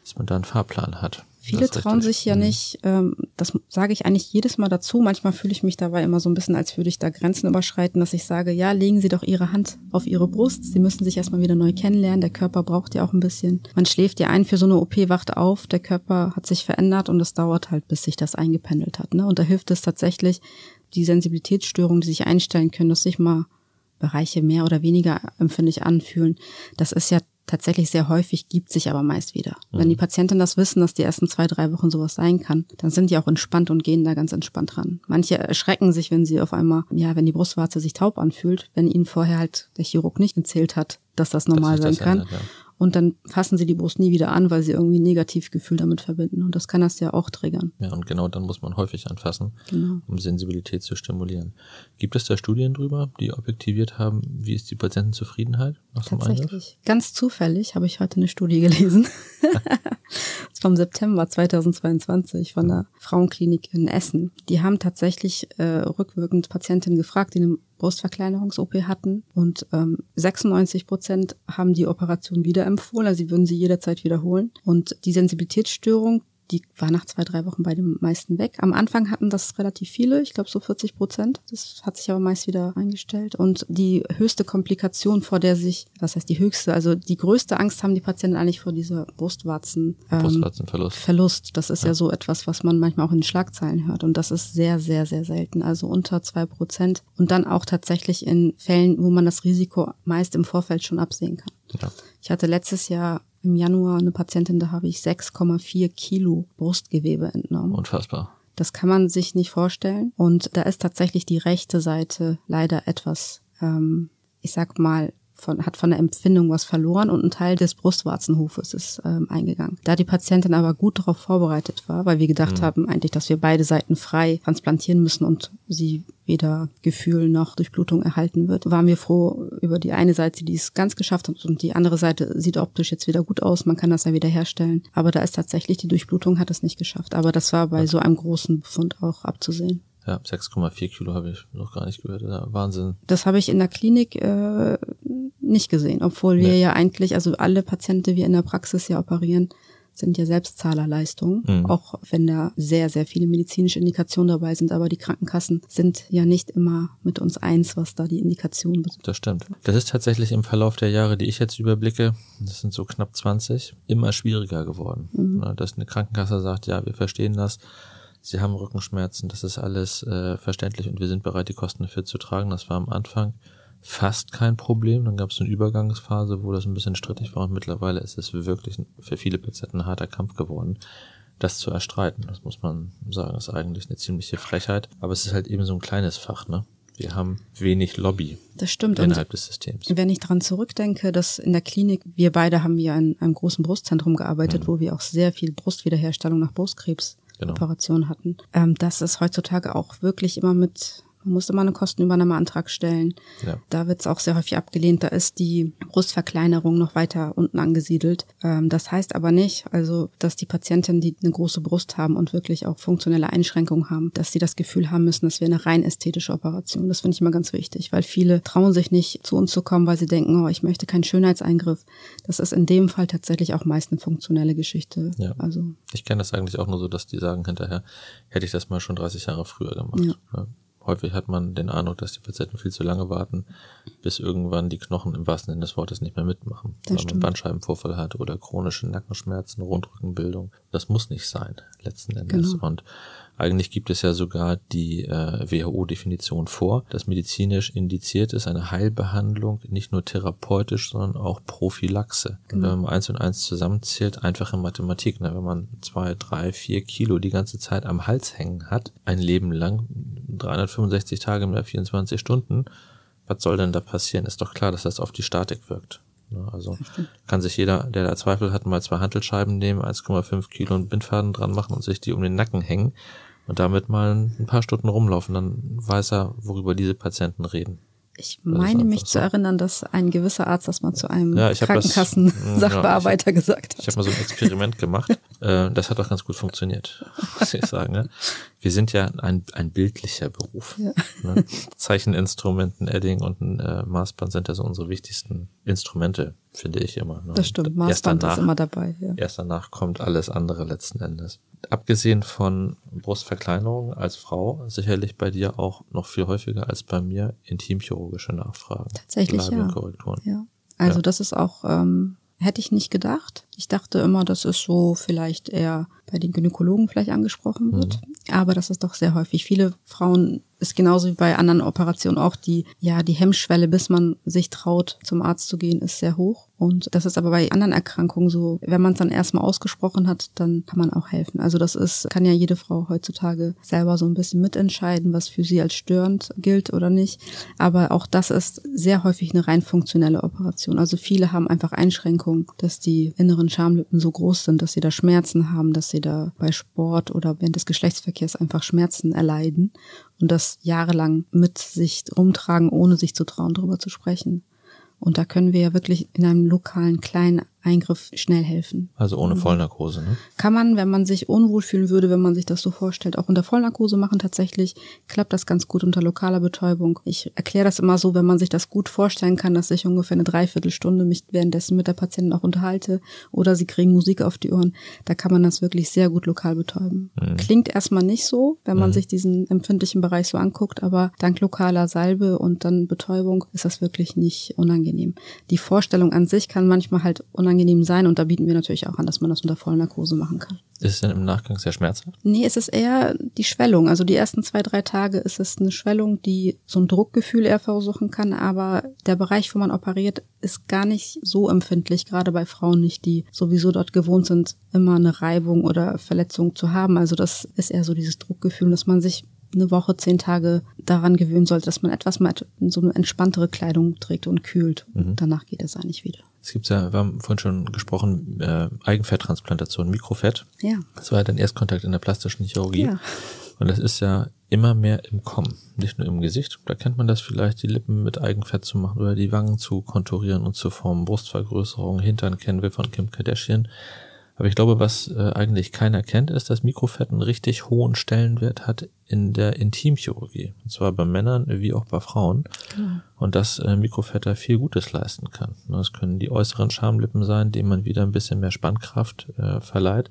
Speaker 1: dass man da einen Fahrplan hat.
Speaker 2: Viele trauen sich ja mhm. nicht, ähm, das sage ich eigentlich jedes Mal dazu. Manchmal fühle ich mich dabei immer so ein bisschen, als würde ich da Grenzen überschreiten, dass ich sage, ja, legen Sie doch Ihre Hand auf Ihre Brust. Sie müssen sich erstmal wieder neu kennenlernen. Der Körper braucht ja auch ein bisschen. Man schläft ja ein für so eine OP, wacht auf, der Körper hat sich verändert und es dauert halt, bis sich das eingependelt hat. Ne? Und da hilft es tatsächlich, die Sensibilitätsstörungen, die sich einstellen können, dass sich mal Bereiche mehr oder weniger empfindlich anfühlen. Das ist ja tatsächlich sehr häufig, gibt sich aber meist wieder. Mhm. Wenn die Patienten das wissen, dass die ersten zwei, drei Wochen sowas sein kann, dann sind die auch entspannt und gehen da ganz entspannt ran. Manche erschrecken sich, wenn sie auf einmal, ja, wenn die Brustwarze sich taub anfühlt, wenn ihnen vorher halt der Chirurg nicht erzählt hat, dass das normal dass sein das kann. Ändert, ja und dann fassen sie die Brust nie wieder an, weil sie irgendwie ein Negativgefühl damit verbinden. Und das kann das ja auch triggern.
Speaker 1: Ja, und genau dann muss man häufig anfassen, genau. um Sensibilität zu stimulieren. Gibt es da Studien drüber, die objektiviert haben, wie ist die Patientenzufriedenheit
Speaker 2: nach Tatsächlich. Ganz zufällig habe ich heute eine Studie gelesen. (laughs) das vom September 2022 von der Frauenklinik in Essen. Die haben tatsächlich äh, rückwirkend Patientinnen gefragt, die eine Brustverkleinerungs-OP hatten und ähm, 96 Prozent haben die Operation wieder empfohlen, also sie würden sie jederzeit wiederholen. Und die Sensibilitätsstörung, die war nach zwei, drei Wochen bei den meisten weg. Am Anfang hatten das relativ viele, ich glaube so 40 Prozent. Das hat sich aber meist wieder eingestellt. Und die höchste Komplikation, vor der sich, was heißt die höchste, also die größte Angst haben die Patienten eigentlich vor dieser Brustwarzen. Ähm, Brustwarzenverlust. Verlust. Das ist ja. ja so etwas, was man manchmal auch in den Schlagzeilen hört. Und das ist sehr, sehr, sehr selten. Also unter zwei Prozent. Und dann auch tatsächlich in Fällen, wo man das Risiko meist im Vorfeld schon absehen kann. Ja. Ich hatte letztes Jahr im Januar eine Patientin, da habe ich 6,4 Kilo Brustgewebe entnommen.
Speaker 1: Unfassbar.
Speaker 2: Das kann man sich nicht vorstellen. Und da ist tatsächlich die rechte Seite leider etwas, ähm, ich sag mal, von, hat von der Empfindung was verloren und ein Teil des Brustwarzenhofes ist ähm, eingegangen. Da die Patientin aber gut darauf vorbereitet war, weil wir gedacht mhm. haben eigentlich, dass wir beide Seiten frei transplantieren müssen und sie weder Gefühl noch Durchblutung erhalten wird, waren wir froh über die eine Seite, die es ganz geschafft hat und die andere Seite sieht optisch jetzt wieder gut aus, man kann das ja wieder herstellen. Aber da ist tatsächlich die Durchblutung hat es nicht geschafft. Aber das war bei so einem großen Befund auch abzusehen.
Speaker 1: Ja, 6,4 Kilo habe ich noch gar nicht gehört. Ja, Wahnsinn.
Speaker 2: Das habe ich in der Klinik äh, nicht gesehen, obwohl wir nee. ja eigentlich, also alle Patienten, die wir in der Praxis ja operieren, sind ja Selbstzahlerleistungen, mhm. auch wenn da sehr, sehr viele medizinische Indikationen dabei sind. Aber die Krankenkassen sind ja nicht immer mit uns eins, was da die Indikationen
Speaker 1: betrifft. Das stimmt. Das ist tatsächlich im Verlauf der Jahre, die ich jetzt überblicke, das sind so knapp 20, immer schwieriger geworden. Mhm. Dass eine Krankenkasse sagt, ja, wir verstehen das Sie haben Rückenschmerzen, das ist alles äh, verständlich und wir sind bereit, die Kosten dafür zu tragen. Das war am Anfang fast kein Problem. Dann gab es eine Übergangsphase, wo das ein bisschen strittig war und mittlerweile ist es wirklich für viele Patienten ein harter Kampf geworden, das zu erstreiten. Das muss man sagen, ist eigentlich eine ziemliche Frechheit. Aber es ist halt eben so ein kleines Fach, ne? Wir haben wenig Lobby
Speaker 2: das stimmt.
Speaker 1: innerhalb und des Systems.
Speaker 2: Wenn ich daran zurückdenke, dass in der Klinik, wir beide haben ja in einem großen Brustzentrum gearbeitet, mhm. wo wir auch sehr viel Brustwiederherstellung nach Brustkrebs genau. Operation hatten. Ähm, das ist heutzutage auch wirklich immer mit man muss immer einen Kostenübernahmeantrag stellen. Ja. Da wird es auch sehr häufig abgelehnt. Da ist die Brustverkleinerung noch weiter unten angesiedelt. Ähm, das heißt aber nicht, also dass die Patienten, die eine große Brust haben und wirklich auch funktionelle Einschränkungen haben, dass sie das Gefühl haben müssen, das wäre eine rein ästhetische Operation. Das finde ich immer ganz wichtig, weil viele trauen sich nicht zu uns zu kommen, weil sie denken, oh, ich möchte keinen Schönheitseingriff. Das ist in dem Fall tatsächlich auch meist eine funktionelle Geschichte.
Speaker 1: Ja. Also ich kenne das eigentlich auch nur so, dass die sagen hinterher, hätte ich das mal schon 30 Jahre früher gemacht. Ja häufig hat man den Eindruck, dass die Patienten viel zu lange warten, bis irgendwann die Knochen im wahrsten Sinne des Wortes nicht mehr mitmachen. Das weil stimmt. man Bandscheibenvorfall hat oder chronische Nackenschmerzen, Rundrückenbildung. Das muss nicht sein, letzten Endes. Genau. Und eigentlich gibt es ja sogar die äh, WHO-Definition vor, dass medizinisch indiziert ist eine Heilbehandlung nicht nur therapeutisch, sondern auch Prophylaxe. Genau. wenn man eins und eins zusammenzählt, einfache Mathematik, ne? wenn man zwei, drei, vier Kilo die ganze Zeit am Hals hängen hat, ein Leben lang, 365 Tage im Jahr, 24 Stunden, was soll denn da passieren? Ist doch klar, dass das auf die Statik wirkt. Ne? Also kann sich jeder, der da Zweifel hat, mal zwei Hantelscheiben nehmen, 1,5 Kilo und Bindfaden dran machen und sich die um den Nacken hängen und damit mal ein paar Stunden rumlaufen, dann weiß er, worüber diese Patienten reden.
Speaker 2: Ich meine mich so. zu erinnern, dass ein gewisser Arzt das mal zu einem ja, Krankenkassen-Sachbearbeiter (laughs) ja, gesagt
Speaker 1: hat. Ich habe mal so ein Experiment gemacht. Äh, das hat auch ganz gut funktioniert, (laughs) muss ich sagen. Ne? Wir sind ja ein, ein bildlicher Beruf. Ja. Ne? Zeicheninstrumenten, Edding und ein äh, Maßband sind ja so unsere wichtigsten Instrumente, finde ich immer.
Speaker 2: Ne? Das stimmt, Maßband danach, ist immer dabei.
Speaker 1: Ja. Erst danach kommt alles andere letzten Endes abgesehen von Brustverkleinerung als Frau, sicherlich bei dir auch noch viel häufiger als bei mir intimchirurgische Nachfragen.
Speaker 2: Tatsächlich, ja. ja. Also ja. das ist auch, ähm, hätte ich nicht gedacht. Ich dachte immer, dass es so vielleicht eher bei den Gynäkologen vielleicht angesprochen wird. Mhm. Aber das ist doch sehr häufig. Viele Frauen ist genauso wie bei anderen Operationen auch die, ja, die Hemmschwelle, bis man sich traut, zum Arzt zu gehen, ist sehr hoch. Und das ist aber bei anderen Erkrankungen so, wenn man es dann erstmal ausgesprochen hat, dann kann man auch helfen. Also das ist, kann ja jede Frau heutzutage selber so ein bisschen mitentscheiden, was für sie als störend gilt oder nicht. Aber auch das ist sehr häufig eine rein funktionelle Operation. Also viele haben einfach Einschränkungen, dass die inneren Schamlippen so groß sind, dass sie da Schmerzen haben, dass sie da bei Sport oder während des Geschlechtsverkehrs einfach Schmerzen erleiden und das jahrelang mit sich rumtragen, ohne sich zu trauen, darüber zu sprechen. Und da können wir ja wirklich in einem lokalen, kleinen Eingriff schnell helfen.
Speaker 1: Also ohne mhm. Vollnarkose, ne?
Speaker 2: Kann man, wenn man sich unwohl fühlen würde, wenn man sich das so vorstellt, auch unter Vollnarkose machen. Tatsächlich klappt das ganz gut unter lokaler Betäubung. Ich erkläre das immer so, wenn man sich das gut vorstellen kann, dass ich ungefähr eine Dreiviertelstunde mich währenddessen mit der Patientin auch unterhalte oder sie kriegen Musik auf die Ohren. Da kann man das wirklich sehr gut lokal betäuben. Mhm. Klingt erstmal nicht so, wenn man mhm. sich diesen empfindlichen Bereich so anguckt, aber dank lokaler Salbe und dann Betäubung ist das wirklich nicht unangenehm. Die Vorstellung an sich kann manchmal halt unangenehm sein und da bieten wir natürlich auch an, dass man das unter Vollnarkose machen kann.
Speaker 1: Ist es denn im Nachgang sehr schmerzhaft?
Speaker 2: Nee, es ist eher die Schwellung. Also die ersten zwei, drei Tage ist es eine Schwellung, die so ein Druckgefühl eher verursachen kann, aber der Bereich, wo man operiert, ist gar nicht so empfindlich, gerade bei Frauen nicht, die sowieso dort gewohnt sind, immer eine Reibung oder Verletzung zu haben. Also das ist eher so dieses Druckgefühl, dass man sich eine Woche, zehn Tage daran gewöhnen sollte, dass man etwas mal so eine entspanntere Kleidung trägt und kühlt. Mhm. Danach geht es eigentlich wieder.
Speaker 1: Es gibt ja, wir haben vorhin schon gesprochen, äh, Eigenfetttransplantation, Mikrofett.
Speaker 2: Ja.
Speaker 1: Das war ja dein Erstkontakt in der plastischen Chirurgie. Ja. Und das ist ja immer mehr im Kommen, nicht nur im Gesicht. Da kennt man das vielleicht, die Lippen mit Eigenfett zu machen oder die Wangen zu konturieren und zu formen, Brustvergrößerung, Hintern kennen wir von Kim Kardashian. Aber ich glaube, was äh, eigentlich keiner kennt, ist, dass Mikrofett einen richtig hohen Stellenwert hat in der Intimchirurgie. Und zwar bei Männern wie auch bei Frauen. Mhm. Und dass äh, Mikrofett da viel Gutes leisten kann. Das können die äußeren Schamlippen sein, denen man wieder ein bisschen mehr Spannkraft äh, verleiht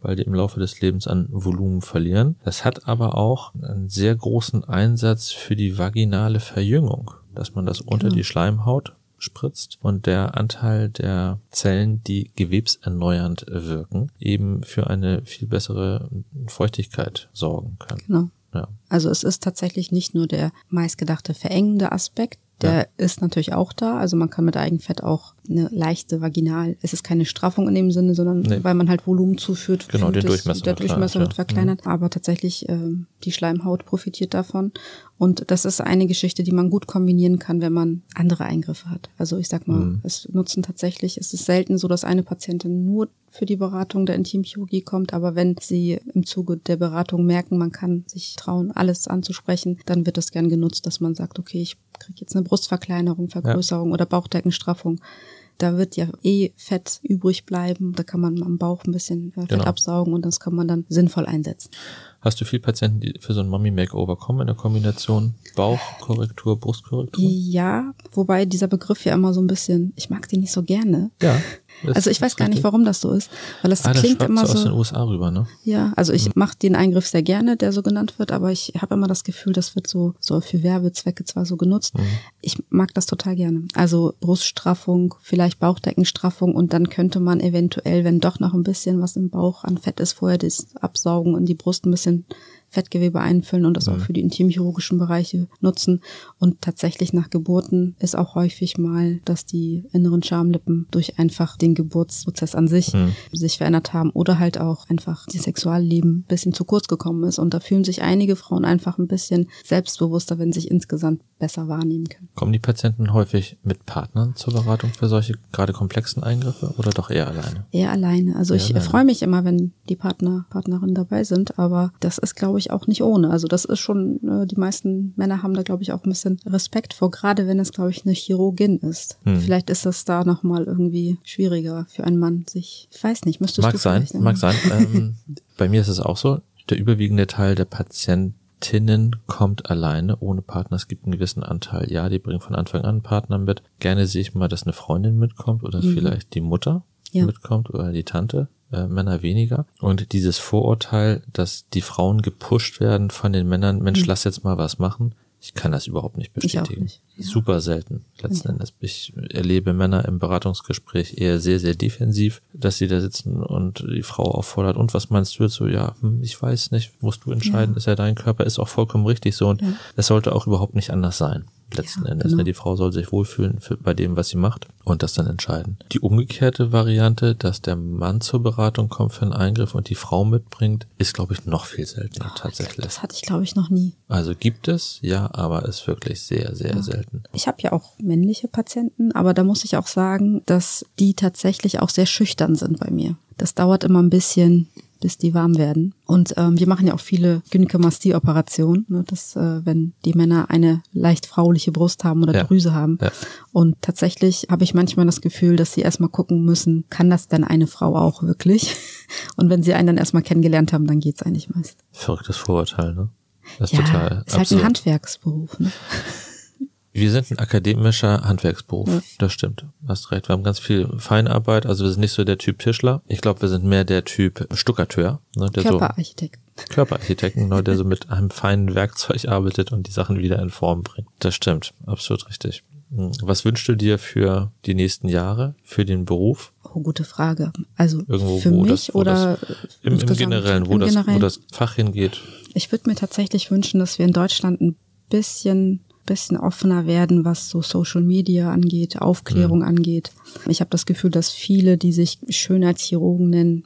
Speaker 1: weil die im Laufe des Lebens an Volumen verlieren. Das hat aber auch einen sehr großen Einsatz für die vaginale Verjüngung, dass man das unter genau. die Schleimhaut spritzt und der Anteil der Zellen, die gewebserneuernd wirken, eben für eine viel bessere Feuchtigkeit sorgen kann.
Speaker 2: Genau. Ja. Also es ist tatsächlich nicht nur der meistgedachte verengende Aspekt, der ja. ist natürlich auch da. Also man kann mit Eigenfett auch eine leichte Vaginal, es ist keine Straffung in dem Sinne, sondern nee. weil man halt Volumen zuführt.
Speaker 1: Genau, den Durchmesser.
Speaker 2: Der Durchmesser wird verkleinert. Mhm. Aber tatsächlich, äh, die Schleimhaut profitiert davon. Und das ist eine Geschichte, die man gut kombinieren kann, wenn man andere Eingriffe hat. Also ich sag mal, mhm. es nutzen tatsächlich, es ist selten so, dass eine Patientin nur für die Beratung der Intimchirurgie kommt, aber wenn sie im Zuge der Beratung merken, man kann sich trauen, alles anzusprechen, dann wird das gern genutzt, dass man sagt, okay, ich kriege jetzt eine Brustverkleinerung, Vergrößerung ja. oder Bauchdeckenstraffung da wird ja eh Fett übrig bleiben. Da kann man am Bauch ein bisschen äh, Fett genau. absaugen und das kann man dann sinnvoll einsetzen.
Speaker 1: Hast du viel Patienten, die für so ein Mommy-Makeover kommen in der Kombination Bauchkorrektur, Brustkorrektur?
Speaker 2: Ja, wobei dieser Begriff ja immer so ein bisschen, ich mag den nicht so gerne.
Speaker 1: Ja.
Speaker 2: Also ich weiß gar nicht, warum das so ist, weil das ah, klingt immer so
Speaker 1: aus den USA rüber, ne?
Speaker 2: Ja, also ich mhm. mache den Eingriff sehr gerne, der so genannt wird, aber ich habe immer das Gefühl, das wird so so für Werbezwecke zwar so genutzt. Mhm. Ich mag das total gerne. Also Bruststraffung, vielleicht Bauchdeckenstraffung und dann könnte man eventuell, wenn doch noch ein bisschen was im Bauch an Fett ist, vorher das absaugen und die Brust ein bisschen Fettgewebe einfüllen und das mhm. auch für die intimchirurgischen Bereiche nutzen. Und tatsächlich nach Geburten ist auch häufig mal, dass die inneren Schamlippen durch einfach den Geburtsprozess an sich mhm. sich verändert haben oder halt auch einfach die Sexualleben ein bisschen zu kurz gekommen ist. Und da fühlen sich einige Frauen einfach ein bisschen selbstbewusster, wenn sie sich insgesamt besser wahrnehmen können.
Speaker 1: Kommen die Patienten häufig mit Partnern zur Beratung für solche gerade komplexen Eingriffe oder doch eher alleine?
Speaker 2: Eher alleine. Also eher ich alleine. freue mich immer, wenn die Partner, Partnerinnen dabei sind, aber das ist, glaube ich, auch nicht ohne. Also das ist schon, äh, die meisten Männer haben da, glaube ich, auch ein bisschen Respekt vor, gerade wenn es, glaube ich, eine Chirurgin ist. Hm. Vielleicht ist das da nochmal irgendwie schwieriger für einen Mann, sich, ich weiß nicht, müsstest
Speaker 1: mag
Speaker 2: du
Speaker 1: sein, Mag sein, ähm, (laughs) bei mir ist es auch so, der überwiegende Teil der Patientinnen kommt alleine, ohne Partner. Es gibt einen gewissen Anteil. Ja, die bringen von Anfang an einen Partner mit. Gerne sehe ich mal, dass eine Freundin mitkommt oder mhm. vielleicht die Mutter ja. mitkommt oder die Tante äh, Männer weniger. Und dieses Vorurteil, dass die Frauen gepusht werden von den Männern, Mensch, mhm. lass jetzt mal was machen, ich kann das überhaupt nicht bestätigen. Nicht. Ja. Super selten, letzten ja. Endes. Ich erlebe Männer im Beratungsgespräch eher sehr, sehr defensiv, dass sie da sitzen und die Frau auffordert, und was meinst du jetzt so? Ja, hm, ich weiß nicht, musst du entscheiden, ja. ist ja dein Körper, ist auch vollkommen richtig so und es sollte auch überhaupt nicht anders sein letzten ja, Endes. Ne? Genau. Ne? Die Frau soll sich wohlfühlen für, bei dem, was sie macht und das dann entscheiden. Die umgekehrte Variante, dass der Mann zur Beratung kommt für einen Eingriff und die Frau mitbringt, ist, glaube ich, noch viel seltener oh, tatsächlich.
Speaker 2: Das hatte ich, glaube ich, noch nie.
Speaker 1: Also gibt es, ja, aber ist wirklich sehr, sehr ja. selten.
Speaker 2: Ich habe ja auch männliche Patienten, aber da muss ich auch sagen, dass die tatsächlich auch sehr schüchtern sind bei mir. Das dauert immer ein bisschen, bis die warm werden. Und ähm, wir machen ja auch viele Gynäkomastie-Operationen, ne, dass äh, wenn die Männer eine leicht frauliche Brust haben oder ja. Drüse haben. Ja. Und tatsächlich habe ich manchmal das Gefühl, dass sie erstmal gucken müssen, kann das denn eine Frau auch wirklich? (laughs) Und wenn sie einen dann erstmal kennengelernt haben, dann geht's eigentlich meist.
Speaker 1: Verrücktes Vorurteil, ne?
Speaker 2: Das ist ja, total. Ist halt ein Handwerksberuf, ne?
Speaker 1: Wir sind ein akademischer Handwerksberuf, ja. das stimmt. Hast recht. Wir haben ganz viel Feinarbeit, also wir sind nicht so der Typ Tischler. Ich glaube, wir sind mehr der Typ Stuckateur.
Speaker 2: Ne, der Körperarchitekt.
Speaker 1: So, Körperarchitekten, ne, der so mit einem feinen Werkzeug arbeitet und die Sachen wieder in Form bringt. Das stimmt, absolut richtig. Hm, was wünschst du dir für die nächsten Jahre, für den Beruf?
Speaker 2: Oh, gute Frage. Also Irgendwo, für mich das, oder
Speaker 1: das, im, im Generellen, wo, im das, Generellen? wo das Fach hingeht?
Speaker 2: Ich würde mir tatsächlich wünschen, dass wir in Deutschland ein bisschen bisschen offener werden, was so Social Media angeht, Aufklärung mhm. angeht. Ich habe das Gefühl, dass viele, die sich Schönheitschirurgen nennen,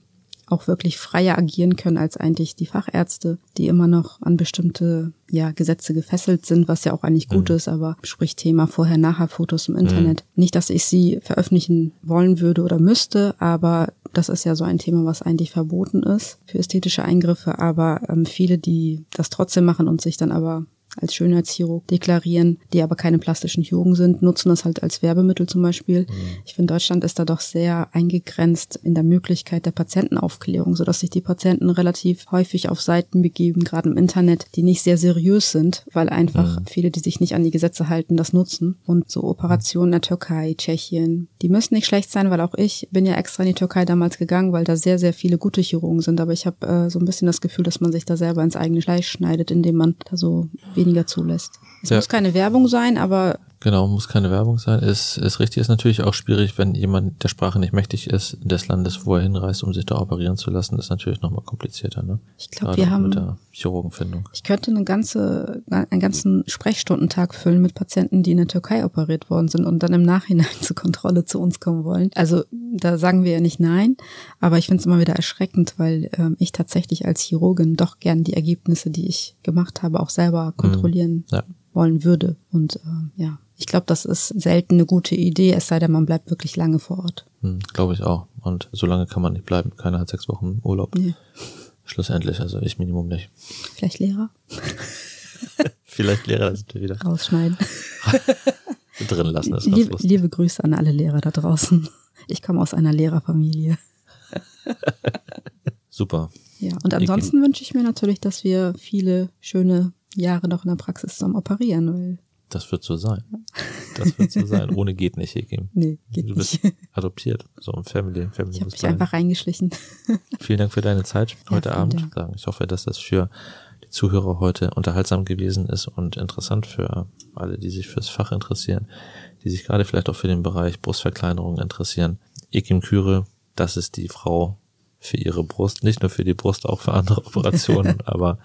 Speaker 2: auch wirklich freier agieren können als eigentlich die Fachärzte, die immer noch an bestimmte ja, Gesetze gefesselt sind, was ja auch eigentlich gut mhm. ist, aber sprich Thema Vorher-Nachher-Fotos im Internet. Mhm. Nicht, dass ich sie veröffentlichen wollen würde oder müsste, aber das ist ja so ein Thema, was eigentlich verboten ist für ästhetische Eingriffe, aber ähm, viele, die das trotzdem machen und sich dann aber als Schönheitschirurg deklarieren, die aber keine plastischen Chirurgen sind, nutzen das halt als Werbemittel zum Beispiel. Mhm. Ich finde, Deutschland ist da doch sehr eingegrenzt in der Möglichkeit der Patientenaufklärung, sodass sich die Patienten relativ häufig auf Seiten begeben, gerade im Internet, die nicht sehr seriös sind, weil einfach mhm. viele, die sich nicht an die Gesetze halten, das nutzen. Und so Operationen in der Türkei, Tschechien, die müssen nicht schlecht sein, weil auch ich bin ja extra in die Türkei damals gegangen, weil da sehr, sehr viele gute Chirurgen sind. Aber ich habe äh, so ein bisschen das Gefühl, dass man sich da selber ins eigene Fleisch schneidet, indem man da so weniger zulässt. Es ja. muss keine Werbung sein, aber
Speaker 1: Genau, muss keine Werbung sein. Ist, ist richtig, ist natürlich auch schwierig, wenn jemand der Sprache nicht mächtig ist, des Landes, wo er hinreist, um sich da operieren zu lassen, ist natürlich nochmal komplizierter, ne?
Speaker 2: Ich glaube, wir haben
Speaker 1: mit der Chirurgenfindung.
Speaker 2: Ich könnte eine ganze, einen ganzen Sprechstundentag füllen mit Patienten, die in der Türkei operiert worden sind und dann im Nachhinein (laughs) zur Kontrolle zu uns kommen wollen. Also da sagen wir ja nicht nein, aber ich finde es immer wieder erschreckend, weil ähm, ich tatsächlich als Chirurgin doch gern die Ergebnisse, die ich gemacht habe, auch selber kontrollieren mhm. ja. wollen würde. Und äh, ja, ich glaube, das ist selten eine gute Idee, es sei denn, man bleibt wirklich lange vor Ort.
Speaker 1: Hm, glaube ich auch. Und so lange kann man nicht bleiben. Keiner hat sechs Wochen Urlaub. Nee. Schlussendlich, also ich Minimum nicht.
Speaker 2: Vielleicht Lehrer? (laughs)
Speaker 1: Vielleicht Lehrer, sind wir wieder.
Speaker 2: Rausschneiden. (laughs)
Speaker 1: Drin lassen ist
Speaker 2: liebe, liebe Grüße an alle Lehrer da draußen. Ich komme aus einer Lehrerfamilie. (laughs)
Speaker 1: Super.
Speaker 2: Ja, und ansonsten wünsche ich mir natürlich, dass wir viele schöne Jahre noch in der Praxis zusammen operieren, weil
Speaker 1: das wird so sein. Das wird so sein. Ohne geht nicht, Ekim.
Speaker 2: Nee, geht nicht. Du bist
Speaker 1: nicht. (laughs) adoptiert. So ein Family. Family
Speaker 2: ich habe mich einfach reingeschlichen. (laughs)
Speaker 1: Vielen Dank für deine Zeit heute ja, Abend. Dank. Ich hoffe, dass das für die Zuhörer heute unterhaltsam gewesen ist und interessant für alle, die sich fürs Fach interessieren, die sich gerade vielleicht auch für den Bereich Brustverkleinerung interessieren. Ekim Küre, das ist die Frau für ihre Brust. Nicht nur für die Brust, auch für andere (laughs) Operationen, aber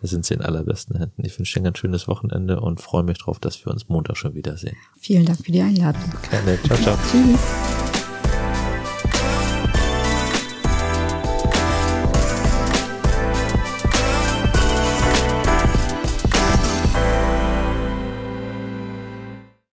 Speaker 1: da sind sie in allerbesten Händen. Ich wünsche dir ein schönes Wochenende und freue mich darauf, dass wir uns Montag schon wiedersehen.
Speaker 2: Vielen Dank für die Einladung.
Speaker 1: Gerne. Ciao, ciao. Tschüss.